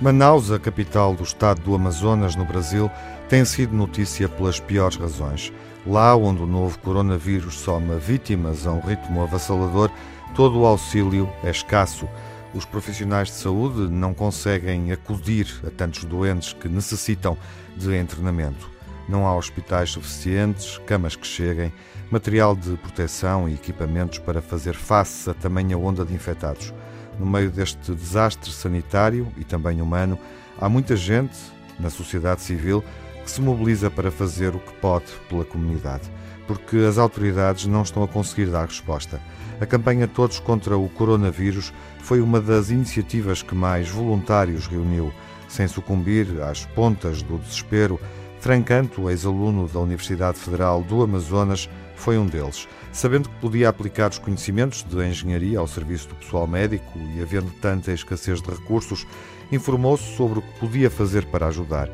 Manaus, a capital do estado do Amazonas, no Brasil, tem sido notícia pelas piores razões. Lá onde o novo coronavírus soma vítimas a um ritmo avassalador, todo o auxílio é escasso. Os profissionais de saúde não conseguem acudir a tantos doentes que necessitam de treinamento. Não há hospitais suficientes, camas que cheguem, material de proteção e equipamentos para fazer face a tamanha onda de infectados. No meio deste desastre sanitário e também humano, há muita gente na sociedade civil que se mobiliza para fazer o que pode pela comunidade, porque as autoridades não estão a conseguir dar resposta. A campanha Todos contra o Coronavírus foi uma das iniciativas que mais voluntários reuniu, sem sucumbir às pontas do desespero. Francanto, ex-aluno da Universidade Federal do Amazonas, foi um deles. Sabendo que podia aplicar os conhecimentos de engenharia ao serviço do pessoal médico e havendo tanta escassez de recursos, informou-se sobre o que podia fazer para ajudar.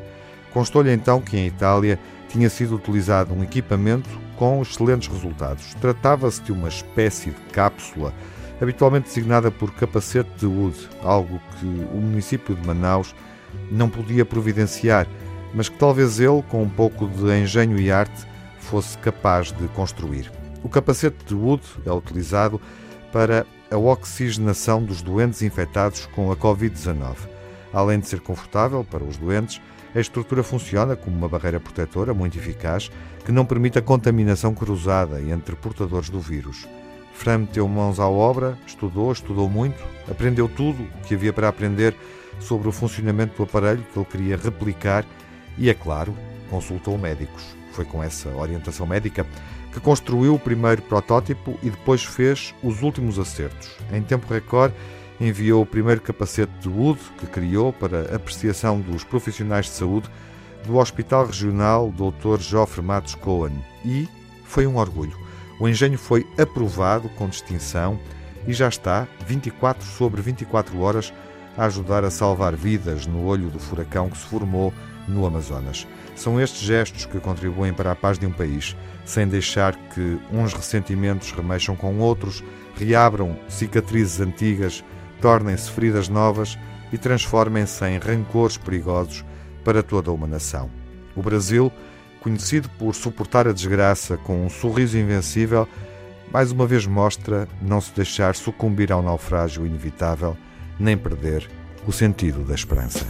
Constou-lhe então que em Itália tinha sido utilizado um equipamento com excelentes resultados. Tratava-se de uma espécie de cápsula, habitualmente designada por capacete de Wood, algo que o município de Manaus não podia providenciar, mas que talvez ele, com um pouco de engenho e arte, fosse capaz de construir. O capacete de Wood é utilizado para a oxigenação dos doentes infectados com a Covid-19. Além de ser confortável para os doentes, a estrutura funciona como uma barreira protetora muito eficaz que não permite a contaminação cruzada entre portadores do vírus. Fran meteu mãos à obra, estudou, estudou muito, aprendeu tudo o que havia para aprender sobre o funcionamento do aparelho que ele queria replicar e, é claro, consultou médicos. Foi com essa orientação médica que construiu o primeiro protótipo e depois fez os últimos acertos. Em tempo recorde, enviou o primeiro capacete de Wood que criou para apreciação dos profissionais de saúde do Hospital Regional Dr. Joffre Matos Cohen e foi um orgulho. O engenho foi aprovado com distinção e já está 24 sobre 24 horas a ajudar a salvar vidas no olho do furacão que se formou no Amazonas. São estes gestos que contribuem para a paz de um país, sem deixar que uns ressentimentos remexam com outros, reabram cicatrizes antigas, tornem-se feridas novas e transformem-se em rancores perigosos para toda uma nação. O Brasil, conhecido por suportar a desgraça com um sorriso invencível, mais uma vez mostra não se deixar sucumbir ao naufrágio inevitável, nem perder o sentido da esperança.